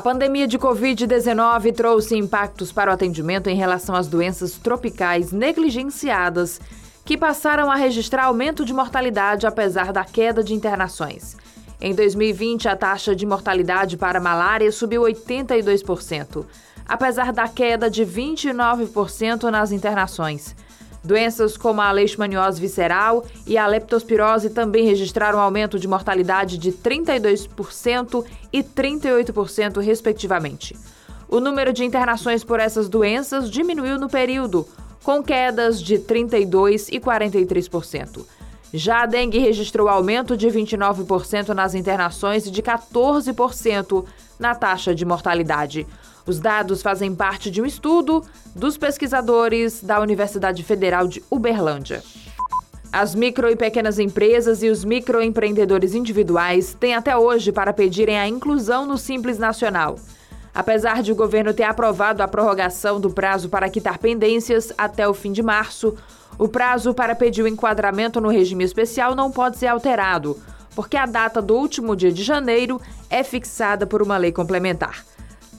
A pandemia de Covid-19 trouxe impactos para o atendimento em relação às doenças tropicais negligenciadas, que passaram a registrar aumento de mortalidade apesar da queda de internações. Em 2020, a taxa de mortalidade para malária subiu 82%, apesar da queda de 29% nas internações. Doenças como a leishmaniose visceral e a leptospirose também registraram aumento de mortalidade de 32% e 38%, respectivamente. O número de internações por essas doenças diminuiu no período, com quedas de 32% e 43%. Já a dengue registrou aumento de 29% nas internações e de 14% na taxa de mortalidade. Os dados fazem parte de um estudo dos pesquisadores da Universidade Federal de Uberlândia. As micro e pequenas empresas e os microempreendedores individuais têm até hoje para pedirem a inclusão no Simples Nacional. Apesar de o governo ter aprovado a prorrogação do prazo para quitar pendências até o fim de março, o prazo para pedir o enquadramento no regime especial não pode ser alterado, porque a data do último dia de janeiro é fixada por uma lei complementar.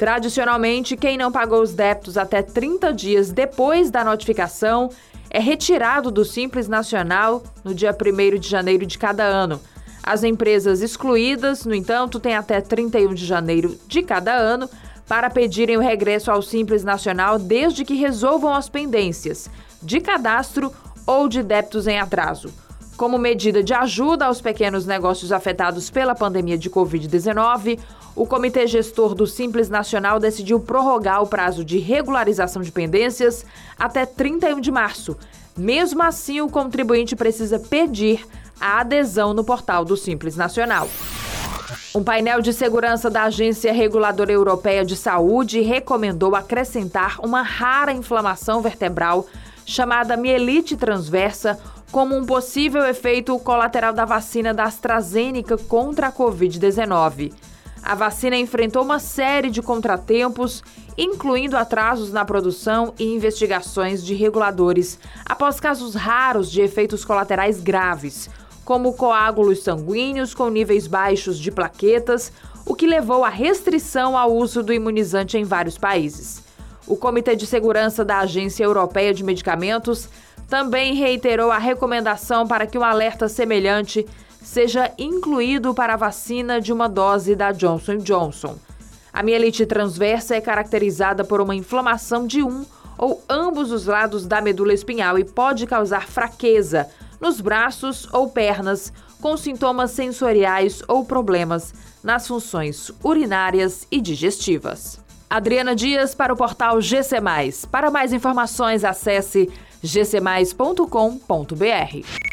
Tradicionalmente, quem não pagou os débitos até 30 dias depois da notificação é retirado do Simples Nacional no dia 1 de janeiro de cada ano. As empresas excluídas, no entanto, têm até 31 de janeiro de cada ano para pedirem o regresso ao Simples Nacional desde que resolvam as pendências de cadastro ou de débitos em atraso. Como medida de ajuda aos pequenos negócios afetados pela pandemia de Covid-19, o Comitê Gestor do Simples Nacional decidiu prorrogar o prazo de regularização de pendências até 31 de março. Mesmo assim, o contribuinte precisa pedir a adesão no portal do Simples Nacional. Um painel de segurança da Agência Reguladora Europeia de Saúde recomendou acrescentar uma rara inflamação vertebral chamada mielite transversa como um possível efeito colateral da vacina da AstraZeneca contra a Covid-19. A vacina enfrentou uma série de contratempos, incluindo atrasos na produção e investigações de reguladores, após casos raros de efeitos colaterais graves, como coágulos sanguíneos com níveis baixos de plaquetas, o que levou à restrição ao uso do imunizante em vários países. O Comitê de Segurança da Agência Europeia de Medicamentos também reiterou a recomendação para que um alerta semelhante seja incluído para a vacina de uma dose da Johnson Johnson. A mielite transversa é caracterizada por uma inflamação de um ou ambos os lados da medula espinhal e pode causar fraqueza nos braços ou pernas, com sintomas sensoriais ou problemas nas funções urinárias e digestivas. Adriana Dias para o portal GC+. Para mais informações, acesse gcmais.com.br.